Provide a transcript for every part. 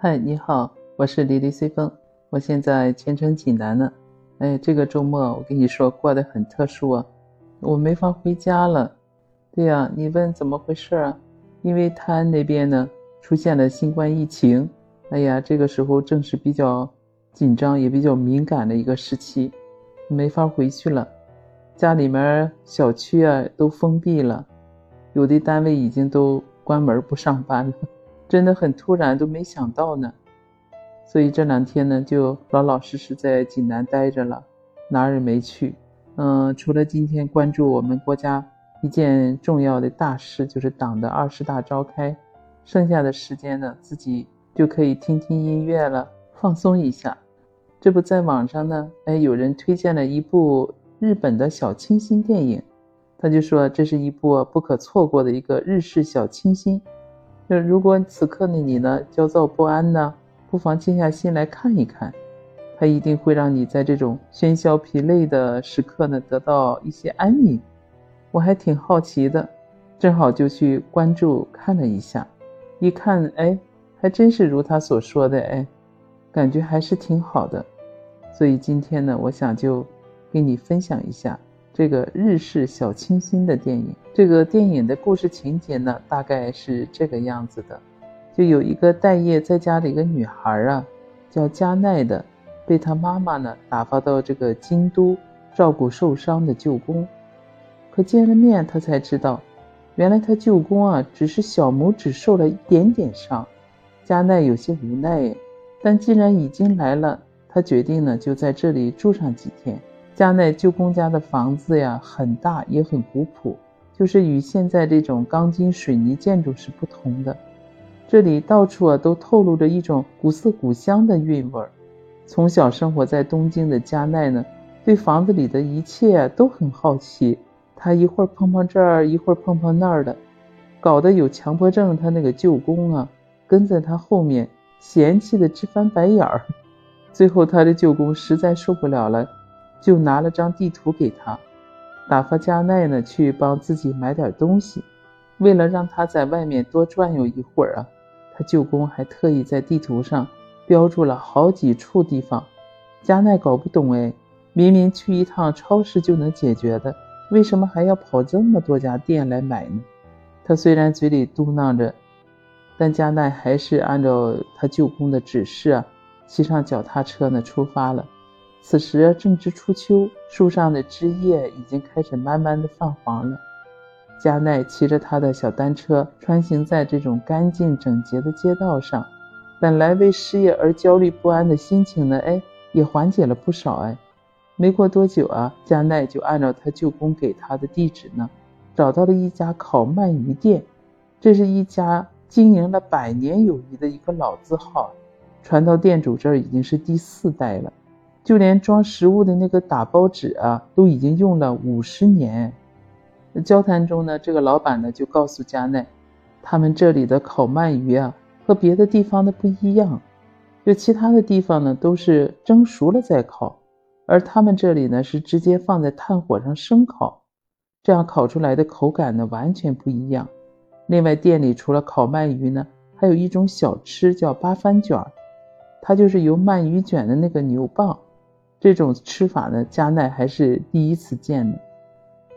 嗨，你好，我是李丽随风，我现在前程济南呢。哎，这个周末我跟你说过得很特殊啊，我没法回家了。对呀，你问怎么回事啊？因为泰安那边呢出现了新冠疫情，哎呀，这个时候正是比较紧张也比较敏感的一个时期，没法回去了。家里面小区啊都封闭了，有的单位已经都关门不上班了。真的很突然，都没想到呢，所以这两天呢，就老老实实在济南待着了，哪儿也没去。嗯，除了今天关注我们国家一件重要的大事，就是党的二十大召开，剩下的时间呢，自己就可以听听音乐了，放松一下。这不在网上呢，哎，有人推荐了一部日本的小清新电影，他就说这是一部不可错过的一个日式小清新。那如果此刻的你呢焦躁不安呢，不妨静下心来看一看，它一定会让你在这种喧嚣疲累的时刻呢得到一些安宁。我还挺好奇的，正好就去关注看了一下，一看哎，还真是如他所说的哎，感觉还是挺好的。所以今天呢，我想就跟你分享一下。这个日式小清新的电影，这个电影的故事情节呢，大概是这个样子的：就有一个待业在家的一个女孩啊，叫加奈的，被她妈妈呢打发到这个京都照顾受伤的舅公。可见了面，她才知道，原来她舅公啊只是小拇指受了一点点伤。加奈有些无奈，但既然已经来了，她决定呢就在这里住上几天。加奈舅公家的房子呀，很大也很古朴，就是与现在这种钢筋水泥建筑是不同的。这里到处啊都透露着一种古色古香的韵味儿。从小生活在东京的加奈呢，对房子里的一切都很好奇。他一会儿碰碰这儿，一会儿碰碰那儿的，搞得有强迫症。他那个舅公啊，跟在他后面，嫌弃的直翻白眼儿。最后，他的舅公实在受不了了。就拿了张地图给他，打发加奈呢去帮自己买点东西。为了让他在外面多转悠一会儿啊，他舅公还特意在地图上标注了好几处地方。加奈搞不懂哎，明明去一趟超市就能解决的，为什么还要跑这么多家店来买呢？他虽然嘴里嘟囔着，但加奈还是按照他舅公的指示啊，骑上脚踏车呢出发了。此时正值初秋，树上的枝叶已经开始慢慢的泛黄了。加奈骑着他的小单车穿行在这种干净整洁的街道上，本来为失业而焦虑不安的心情呢，哎，也缓解了不少。哎，没过多久啊，加奈就按照他舅公给他的地址呢，找到了一家烤鳗鱼店。这是一家经营了百年有余的一个老字号，传到店主这儿已经是第四代了。就连装食物的那个打包纸啊，都已经用了五十年。交谈中呢，这个老板呢就告诉加奈，他们这里的烤鳗鱼啊和别的地方的不一样，就其他的地方呢都是蒸熟了再烤，而他们这里呢是直接放在炭火上生烤，这样烤出来的口感呢完全不一样。另外，店里除了烤鳗鱼呢，还有一种小吃叫八番卷，它就是由鳗鱼卷的那个牛蒡。这种吃法呢，加奈还是第一次见呢。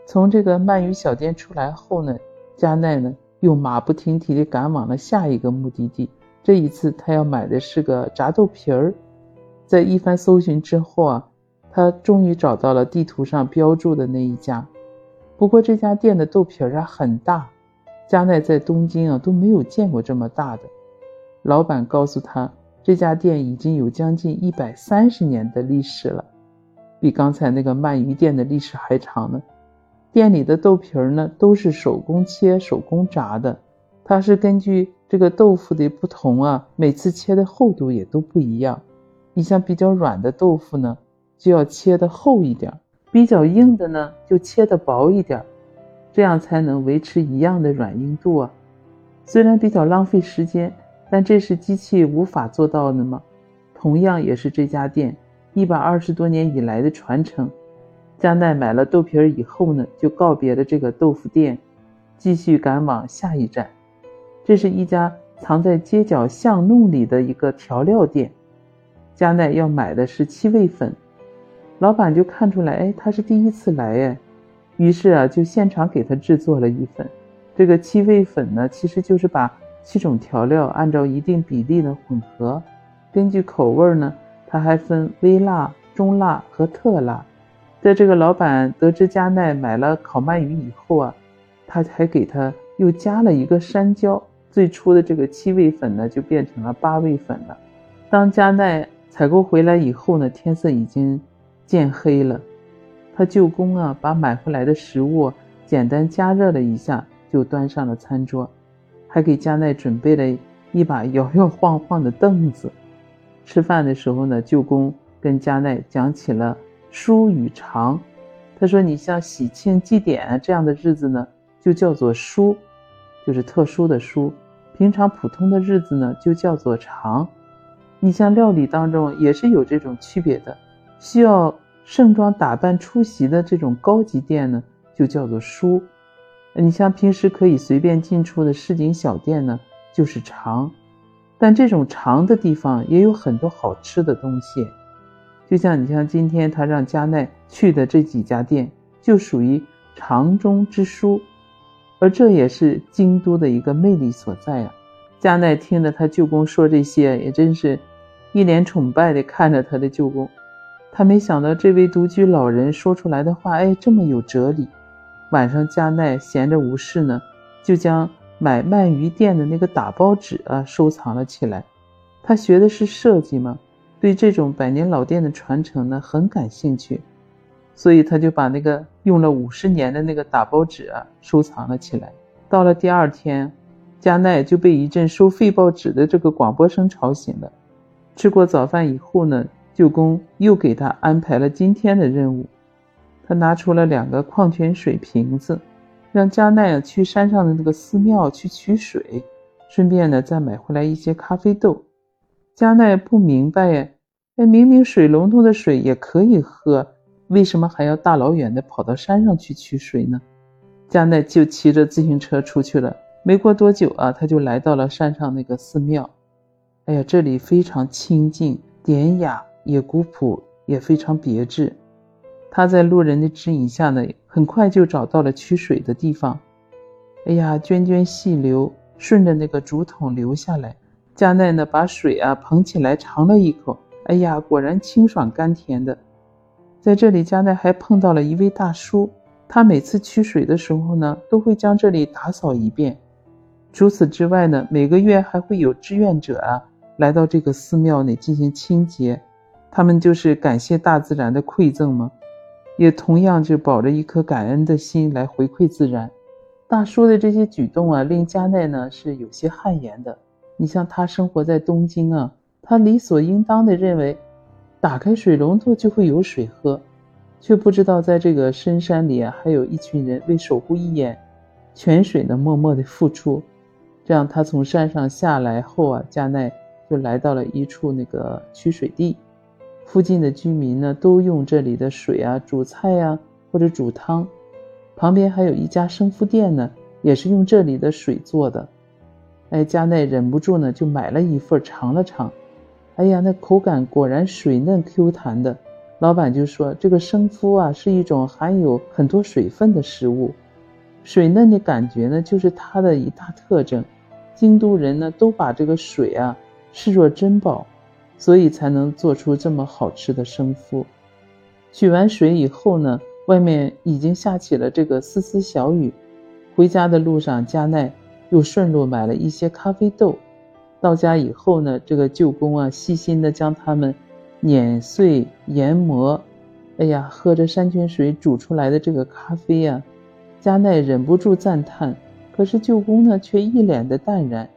从这个鳗鱼小店出来后呢，加奈呢又马不停蹄地赶往了下一个目的地。这一次他要买的是个炸豆皮儿。在一番搜寻之后啊，他终于找到了地图上标注的那一家。不过这家店的豆皮儿啊很大，加奈在东京啊都没有见过这么大的。老板告诉他。这家店已经有将近一百三十年的历史了，比刚才那个鳗鱼店的历史还长呢。店里的豆皮儿呢都是手工切、手工炸的，它是根据这个豆腐的不同啊，每次切的厚度也都不一样。你像比较软的豆腐呢，就要切的厚一点；比较硬的呢，就切的薄一点，这样才能维持一样的软硬度啊。虽然比较浪费时间。但这是机器无法做到的吗？同样也是这家店一百二十多年以来的传承。加奈买了豆皮儿以后呢，就告别了这个豆腐店，继续赶往下一站。这是一家藏在街角巷弄里的一个调料店。加奈要买的是七味粉，老板就看出来，哎，他是第一次来，哎，于是啊，就现场给他制作了一份。这个七味粉呢，其实就是把七种调料按照一定比例的混合，根据口味呢，它还分微辣、中辣和特辣。在这个老板得知加奈买了烤鳗鱼以后啊，他还给他又加了一个山椒。最初的这个七味粉呢，就变成了八味粉了。当加奈采购回来以后呢，天色已经渐黑了。他舅公啊，把买回来的食物简单加热了一下。就端上了餐桌，还给加奈准备了一把摇摇晃晃的凳子。吃饭的时候呢，舅公跟加奈讲起了书与长。他说：“你像喜庆祭典这样的日子呢，就叫做书，就是特殊的书；平常普通的日子呢，就叫做长。你像料理当中也是有这种区别的，需要盛装打扮出席的这种高级店呢，就叫做书。”你像平时可以随便进出的市井小店呢，就是长，但这种长的地方也有很多好吃的东西，就像你像今天他让加奈去的这几家店，就属于长中之书，而这也是京都的一个魅力所在啊。加奈听着他舅公说这些，也真是一脸崇拜地看着他的舅公，他没想到这位独居老人说出来的话，哎，这么有哲理。晚上，加奈闲着无事呢，就将买鳗鱼店的那个打包纸啊收藏了起来。他学的是设计嘛，对这种百年老店的传承呢很感兴趣，所以他就把那个用了五十年的那个打包纸啊收藏了起来。到了第二天，加奈就被一阵收废报纸的这个广播声吵醒了。吃过早饭以后呢，舅公又给他安排了今天的任务。他拿出了两个矿泉水瓶子，让加奈去山上的那个寺庙去取水，顺便呢再买回来一些咖啡豆。加奈不明白哎，哎，明明水龙头的水也可以喝，为什么还要大老远的跑到山上去取水呢？加奈就骑着自行车出去了。没过多久啊，他就来到了山上那个寺庙。哎呀，这里非常清静、典雅，也古朴，也非常别致。他在路人的指引下呢，很快就找到了取水的地方。哎呀，涓涓细流顺着那个竹筒流下来。加奈呢，把水啊捧起来尝了一口，哎呀，果然清爽甘甜的。在这里，加奈还碰到了一位大叔，他每次取水的时候呢，都会将这里打扫一遍。除此之外呢，每个月还会有志愿者啊来到这个寺庙内进行清洁，他们就是感谢大自然的馈赠吗？也同样就保着一颗感恩的心来回馈自然。大叔的这些举动啊，令加奈呢是有些汗颜的。你像他生活在东京啊，他理所应当的认为，打开水龙头就会有水喝，却不知道在这个深山里啊，还有一群人为守护一眼泉水呢默默的付出。这样，他从山上下来后啊，加奈就来到了一处那个取水地。附近的居民呢，都用这里的水啊煮菜呀，或者煮汤。旁边还有一家生麸店呢，也是用这里的水做的。哎，加奈忍不住呢，就买了一份尝了尝。哎呀，那口感果然水嫩 Q 弹的。老板就说，这个生麸啊，是一种含有很多水分的食物，水嫩的感觉呢，就是它的一大特征。京都人呢，都把这个水啊视若珍宝。所以才能做出这么好吃的生麸。取完水以后呢，外面已经下起了这个丝丝小雨。回家的路上，加奈又顺路买了一些咖啡豆。到家以后呢，这个舅公啊，细心的将它们碾碎研磨。哎呀，喝着山泉水煮出来的这个咖啡呀，加奈忍不住赞叹。可是舅公呢，却一脸的淡然，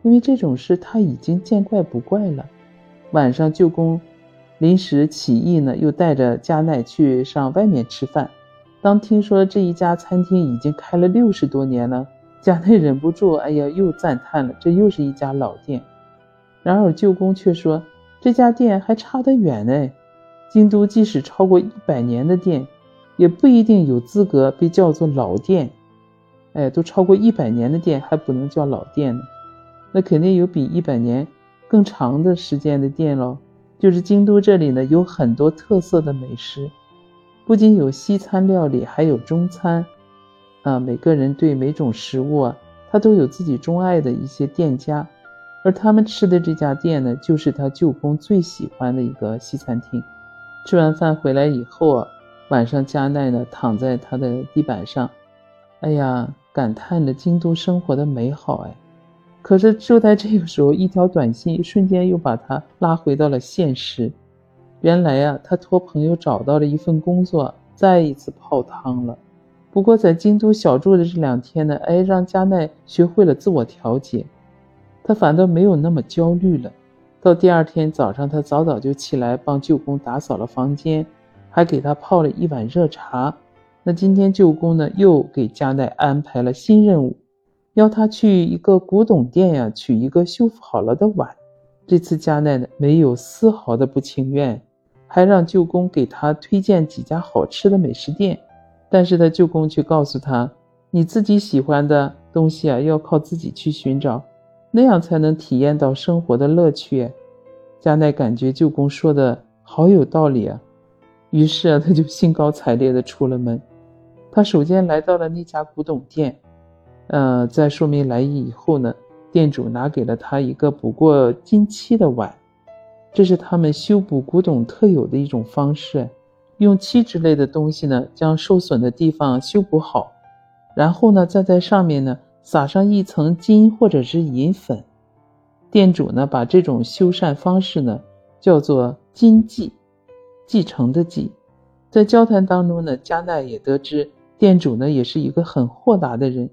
因为这种事他已经见怪不怪了。晚上，舅公临时起意呢，又带着加奈去上外面吃饭。当听说这一家餐厅已经开了六十多年了，加奈忍不住，哎呀，又赞叹了，这又是一家老店。然而舅公却说，这家店还差得远呢。京都即使超过一百年的店，也不一定有资格被叫做老店。哎，都超过一百年的店，还不能叫老店呢。那肯定有比一百年更长的时间的店喽。就是京都这里呢，有很多特色的美食，不仅有西餐料理，还有中餐。啊，每个人对每种食物啊，他都有自己钟爱的一些店家，而他们吃的这家店呢，就是他舅公最喜欢的一个西餐厅。吃完饭回来以后啊，晚上加奈呢躺在他的地板上，哎呀，感叹着京都生活的美好哎。可是就在这个时候，一条短信瞬间又把他拉回到了现实。原来呀，他托朋友找到了一份工作，再一次泡汤了。不过在京都小住的这两天呢，哎，让加奈学会了自我调节，他反倒没有那么焦虑了。到第二天早上，他早早就起来帮舅公打扫了房间，还给他泡了一碗热茶。那今天舅公呢，又给加奈安排了新任务。要他去一个古董店呀，取一个修复好了的碗。这次加奈呢没有丝毫的不情愿，还让舅公给他推荐几家好吃的美食店。但是他舅公却告诉他：“你自己喜欢的东西啊，要靠自己去寻找，那样才能体验到生活的乐趣。”加奈感觉舅公说的好有道理啊，于是啊，他就兴高采烈地出了门。他首先来到了那家古董店。呃，在说明来意以后呢，店主拿给了他一个补过金漆的碗，这是他们修补古董特有的一种方式，用漆之类的东西呢，将受损的地方修补好，然后呢，再在上面呢撒上一层金或者是银粉。店主呢，把这种修缮方式呢叫做金继，继承的继。在交谈当中呢，加奈也得知店主呢也是一个很豁达的人。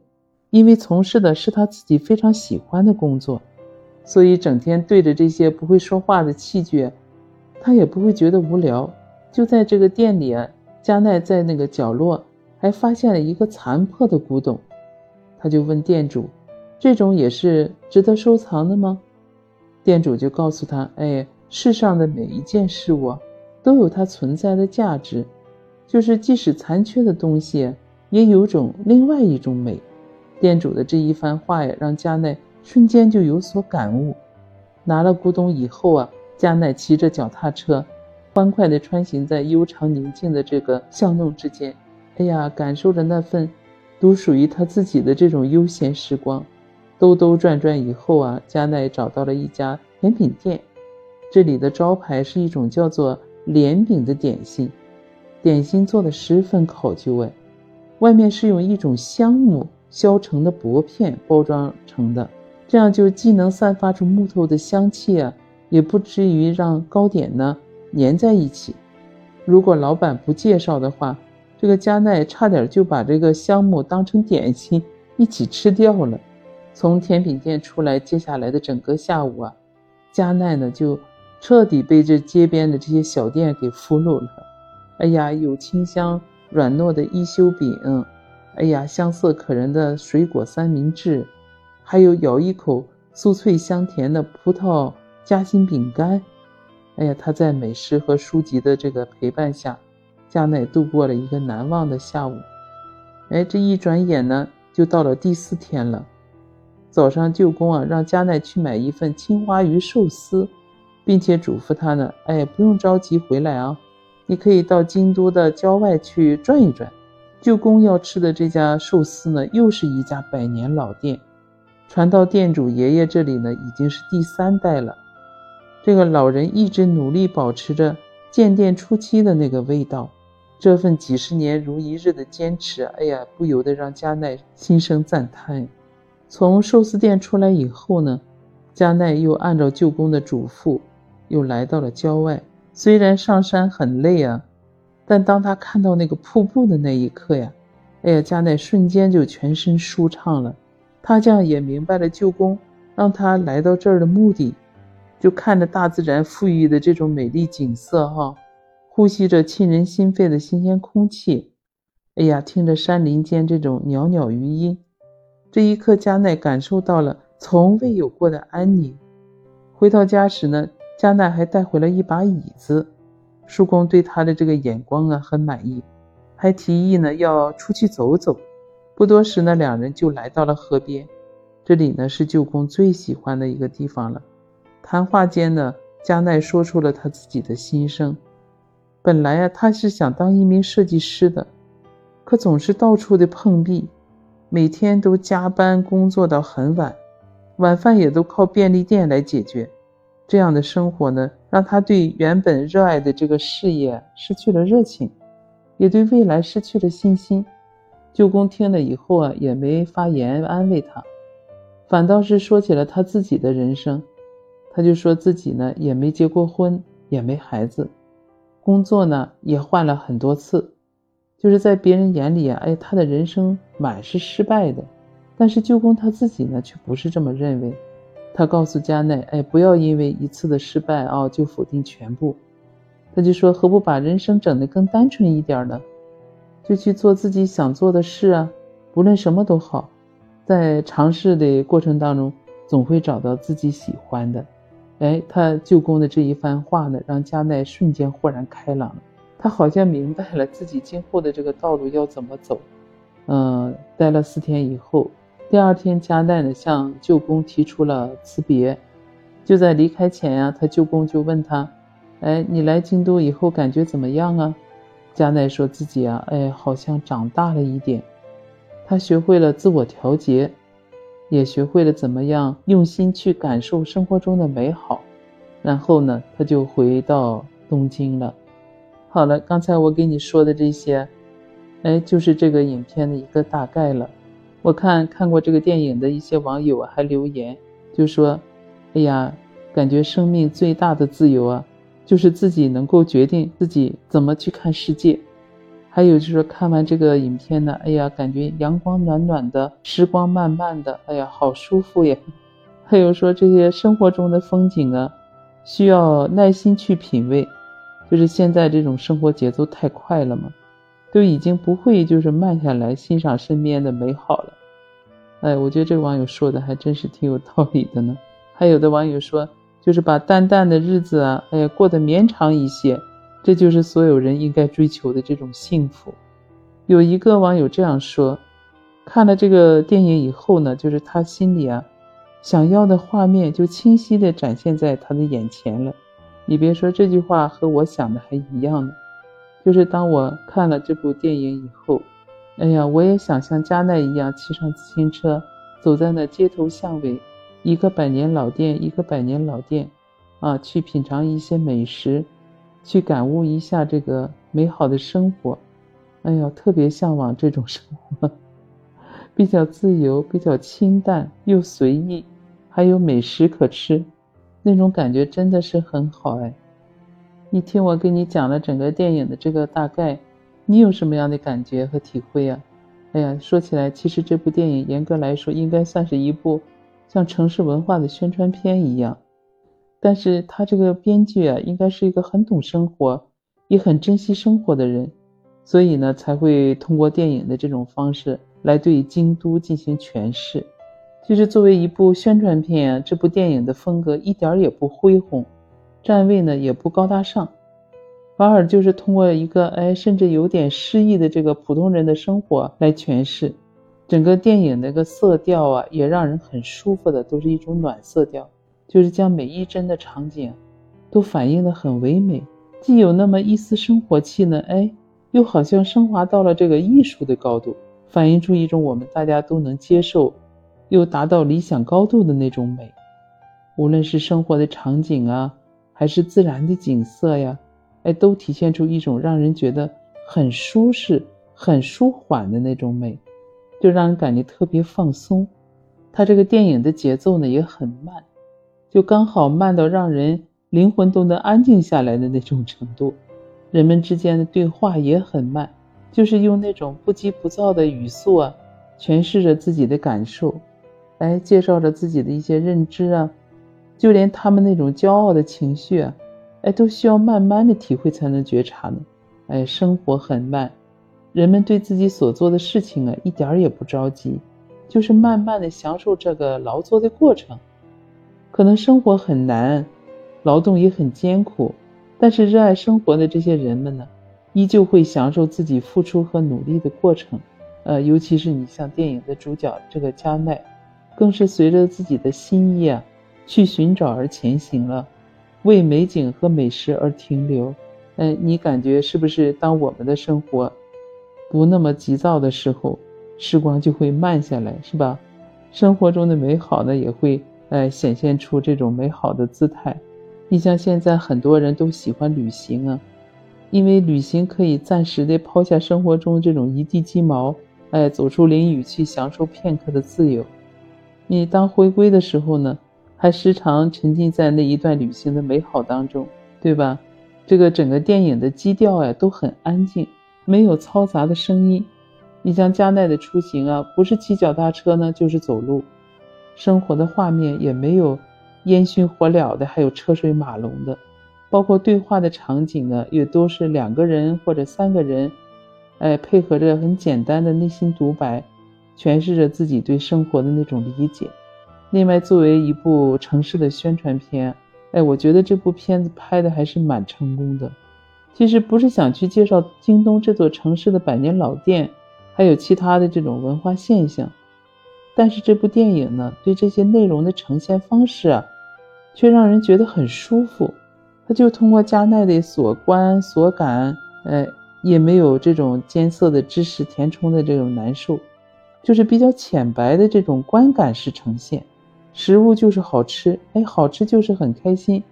因为从事的是他自己非常喜欢的工作，所以整天对着这些不会说话的器具，他也不会觉得无聊。就在这个店里啊，加奈在那个角落还发现了一个残破的古董，他就问店主：“这种也是值得收藏的吗？”店主就告诉他：“哎，世上的每一件事物都有它存在的价值，就是即使残缺的东西，也有种另外一种美。”店主的这一番话呀，让加奈瞬间就有所感悟。拿了古董以后啊，加奈骑着脚踏车，欢快地穿行在悠长宁静的这个巷弄之间。哎呀，感受着那份独属于他自己的这种悠闲时光。兜兜转转以后啊，加奈找到了一家甜品店，这里的招牌是一种叫做莲饼的点心，点心做的十分考究哎，外面是用一种香木。削成的薄片包装成的，这样就既能散发出木头的香气啊，也不至于让糕点呢粘在一起。如果老板不介绍的话，这个加奈差点就把这个香木当成点心一起吃掉了。从甜品店出来，接下来的整个下午啊，加奈呢就彻底被这街边的这些小店给俘虏了。哎呀，有清香软糯的一休饼。哎呀，香色可人的水果三明治，还有咬一口酥脆香甜的葡萄夹心饼干。哎呀，他在美食和书籍的这个陪伴下，加奈度过了一个难忘的下午。哎，这一转眼呢，就到了第四天了。早上，舅公啊让加奈去买一份青花鱼寿司，并且嘱咐他呢，哎，不用着急回来啊，你可以到京都的郊外去转一转。舅公要吃的这家寿司呢，又是一家百年老店，传到店主爷爷这里呢，已经是第三代了。这个老人一直努力保持着建店初期的那个味道，这份几十年如一日的坚持，哎呀，不由得让加奈心生赞叹。从寿司店出来以后呢，加奈又按照舅公的嘱咐，又来到了郊外。虽然上山很累啊。但当他看到那个瀑布的那一刻呀，哎呀，加奈瞬间就全身舒畅了。他这样也明白了舅公让他来到这儿的目的，就看着大自然赋予的这种美丽景色，哈，呼吸着沁人心肺的新鲜空气，哎呀，听着山林间这种袅袅余音，这一刻，加奈感受到了从未有过的安宁。回到家时呢，加奈还带回了一把椅子。叔公对他的这个眼光啊很满意，还提议呢要出去走走。不多时呢，两人就来到了河边。这里呢是舅公最喜欢的一个地方了。谈话间呢，加奈说出了他自己的心声。本来啊，他是想当一名设计师的，可总是到处的碰壁，每天都加班工作到很晚，晚饭也都靠便利店来解决。这样的生活呢，让他对原本热爱的这个事业失去了热情，也对未来失去了信心。舅公听了以后啊，也没发言安慰他，反倒是说起了他自己的人生。他就说自己呢，也没结过婚，也没孩子，工作呢也换了很多次，就是在别人眼里啊，哎，他的人生满是失败的。但是舅公他自己呢，却不是这么认为。他告诉加奈：“哎，不要因为一次的失败啊，就否定全部。”他就说：“何不把人生整得更单纯一点呢？就去做自己想做的事啊，不论什么都好。在尝试的过程当中，总会找到自己喜欢的。”哎，他舅公的这一番话呢，让加奈瞬间豁然开朗了。他好像明白了自己今后的这个道路要怎么走。嗯，待了四天以后。第二天，加奈呢向舅公提出了辞别。就在离开前呀，他舅公就问他：“哎，你来京都以后感觉怎么样啊？”加奈说自己啊，哎，好像长大了一点。他学会了自我调节，也学会了怎么样用心去感受生活中的美好。然后呢，他就回到东京了。好了，刚才我给你说的这些，哎，就是这个影片的一个大概了。我看看过这个电影的一些网友，还留言就说：“哎呀，感觉生命最大的自由啊，就是自己能够决定自己怎么去看世界。”还有就是看完这个影片呢，哎呀，感觉阳光暖暖的，时光慢慢的，哎呀，好舒服呀。还有说这些生活中的风景啊，需要耐心去品味，就是现在这种生活节奏太快了嘛。都已经不会就是慢下来欣赏身边的美好了，哎，我觉得这个网友说的还真是挺有道理的呢。还有的网友说，就是把淡淡的日子啊，哎呀过得绵长一些，这就是所有人应该追求的这种幸福。有一个网友这样说，看了这个电影以后呢，就是他心里啊，想要的画面就清晰的展现在他的眼前了。你别说这句话和我想的还一样呢。就是当我看了这部电影以后，哎呀，我也想像加奈一样骑上自行车，走在那街头巷尾，一个百年老店一个百年老店，啊，去品尝一些美食，去感悟一下这个美好的生活。哎呀，特别向往这种生活，比较自由，比较清淡又随意，还有美食可吃，那种感觉真的是很好哎。你听我给你讲了整个电影的这个大概，你有什么样的感觉和体会啊？哎呀，说起来，其实这部电影严格来说应该算是一部像城市文化的宣传片一样，但是他这个编剧啊，应该是一个很懂生活，也很珍惜生活的人，所以呢，才会通过电影的这种方式来对京都进行诠释。其实作为一部宣传片啊，这部电影的风格一点也不恢宏。站位呢也不高大上，反而就是通过一个哎，甚至有点诗意的这个普通人的生活来诠释，整个电影那个色调啊，也让人很舒服的，都是一种暖色调，就是将每一帧的场景都反映的很唯美，既有那么一丝生活气呢，哎，又好像升华到了这个艺术的高度，反映出一种我们大家都能接受，又达到理想高度的那种美，无论是生活的场景啊。还是自然的景色呀，哎，都体现出一种让人觉得很舒适、很舒缓的那种美，就让人感觉特别放松。它这个电影的节奏呢也很慢，就刚好慢到让人灵魂都能安静下来的那种程度。人们之间的对话也很慢，就是用那种不急不躁的语速啊，诠释着自己的感受，来介绍着自己的一些认知啊。就连他们那种骄傲的情绪啊，哎，都需要慢慢的体会才能觉察呢。哎，生活很慢，人们对自己所做的事情啊，一点儿也不着急，就是慢慢的享受这个劳作的过程。可能生活很难，劳动也很艰苦，但是热爱生活的这些人们呢，依旧会享受自己付出和努力的过程。呃，尤其是你像电影的主角这个加奈。更是随着自己的心意啊，去寻找而前行了，为美景和美食而停留。哎，你感觉是不是？当我们的生活不那么急躁的时候，时光就会慢下来，是吧？生活中的美好呢，也会哎显现出这种美好的姿态。你像现在很多人都喜欢旅行啊，因为旅行可以暂时的抛下生活中这种一地鸡毛，哎，走出林雨去享受片刻的自由。你当回归的时候呢，还时常沉浸在那一段旅行的美好当中，对吧？这个整个电影的基调呀都很安静，没有嘈杂的声音。你像加奈的出行啊，不是骑脚踏车呢，就是走路，生活的画面也没有。烟熏火燎的，还有车水马龙的，包括对话的场景呢，也都是两个人或者三个人，哎，配合着很简单的内心独白，诠释着自己对生活的那种理解。另外，作为一部城市的宣传片，哎，我觉得这部片子拍的还是蛮成功的。其实不是想去介绍京东这座城市的百年老店，还有其他的这种文化现象。但是这部电影呢，对这些内容的呈现方式啊，却让人觉得很舒服。他就通过加奈的所观所感，哎，也没有这种艰涩的知识填充的这种难受，就是比较浅白的这种观感式呈现。食物就是好吃，哎，好吃就是很开心。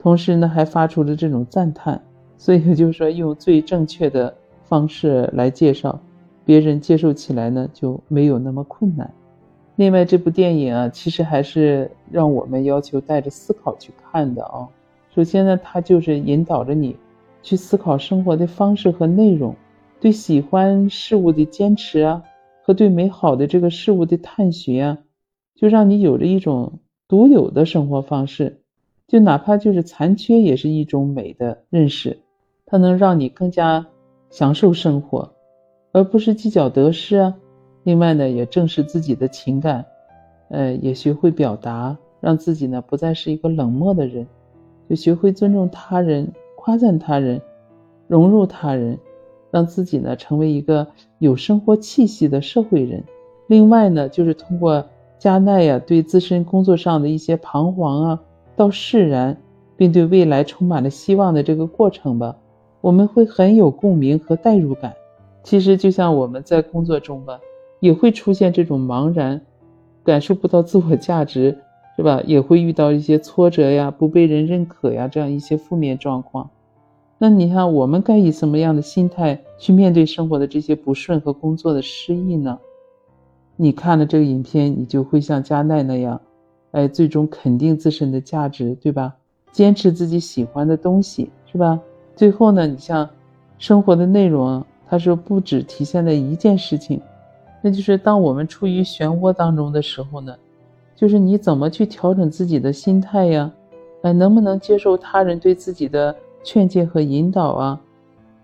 同时呢，还发出了这种赞叹。所以就是说，用最正确的方式来介绍。别人接受起来呢就没有那么困难。另外，这部电影啊，其实还是让我们要求带着思考去看的啊。首先呢，它就是引导着你去思考生活的方式和内容，对喜欢事物的坚持啊，和对美好的这个事物的探寻啊，就让你有着一种独有的生活方式。就哪怕就是残缺，也是一种美的认识，它能让你更加享受生活。而不是计较得失啊。另外呢，也正视自己的情感，呃，也学会表达，让自己呢不再是一个冷漠的人，就学会尊重他人、夸赞他人、融入他人，让自己呢成为一个有生活气息的社会人。另外呢，就是通过加奈呀对自身工作上的一些彷徨啊，到释然，并对未来充满了希望的这个过程吧，我们会很有共鸣和代入感。其实就像我们在工作中吧，也会出现这种茫然，感受不到自我价值，是吧？也会遇到一些挫折呀，不被人认可呀，这样一些负面状况。那你看，我们该以什么样的心态去面对生活的这些不顺和工作的失意呢？你看了这个影片，你就会像加奈那样，哎，最终肯定自身的价值，对吧？坚持自己喜欢的东西，是吧？最后呢，你像生活的内容。它是：“不只体现在一件事情，那就是当我们处于漩涡当中的时候呢，就是你怎么去调整自己的心态呀？哎，能不能接受他人对自己的劝诫和引导啊？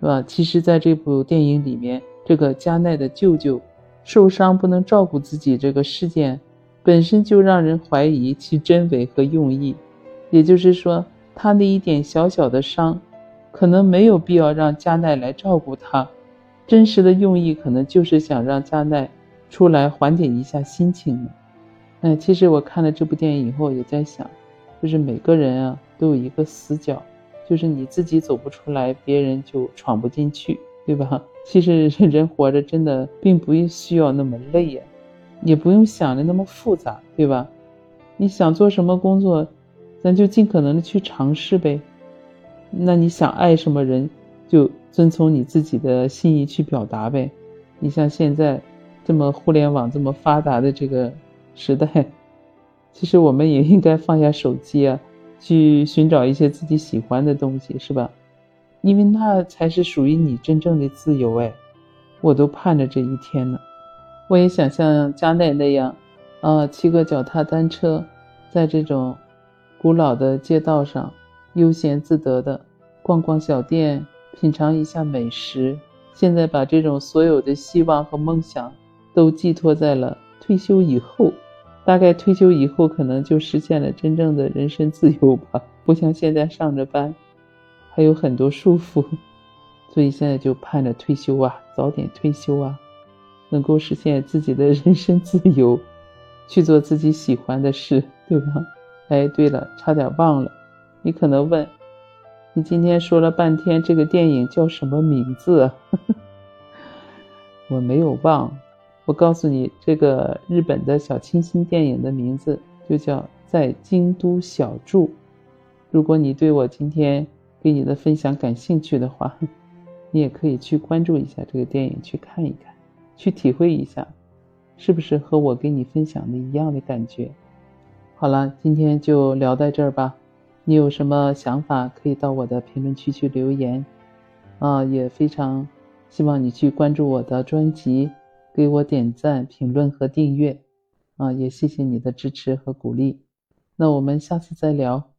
是吧？其实，在这部电影里面，这个加奈的舅舅受伤不能照顾自己这个事件，本身就让人怀疑其真伪和用意。也就是说，他那一点小小的伤，可能没有必要让加奈来照顾他。”真实的用意可能就是想让加奈出来缓解一下心情呢。嗯，其实我看了这部电影以后也在想，就是每个人啊都有一个死角，就是你自己走不出来，别人就闯不进去，对吧？其实 人活着真的并不需要那么累呀，也不用想的那么复杂，对吧？你想做什么工作，咱就尽可能的去尝试呗。那你想爱什么人？就遵从你自己的心意去表达呗。你像现在这么互联网这么发达的这个时代，其实我们也应该放下手机啊，去寻找一些自己喜欢的东西，是吧？因为那才是属于你真正的自由哎。我都盼着这一天呢。我也想像加奈那样，啊，骑个脚踏单车，在这种古老的街道上悠闲自得的逛逛小店。品尝一下美食，现在把这种所有的希望和梦想都寄托在了退休以后。大概退休以后，可能就实现了真正的人身自由吧。不像现在上着班，还有很多束缚，所以现在就盼着退休啊，早点退休啊，能够实现自己的人生自由。去做自己喜欢的事，对吧？哎，对了，差点忘了，你可能问，你今天说了半天这个电影叫什么名字？我没有忘，我告诉你，这个日本的小清新电影的名字就叫《在京都小住》。如果你对我今天给你的分享感兴趣的话，你也可以去关注一下这个电影，去看一看，去体会一下，是不是和我给你分享的一样的感觉？好了，今天就聊到这儿吧。你有什么想法，可以到我的评论区去留言。啊，也非常希望你去关注我的专辑，给我点赞、评论和订阅。啊，也谢谢你的支持和鼓励。那我们下次再聊。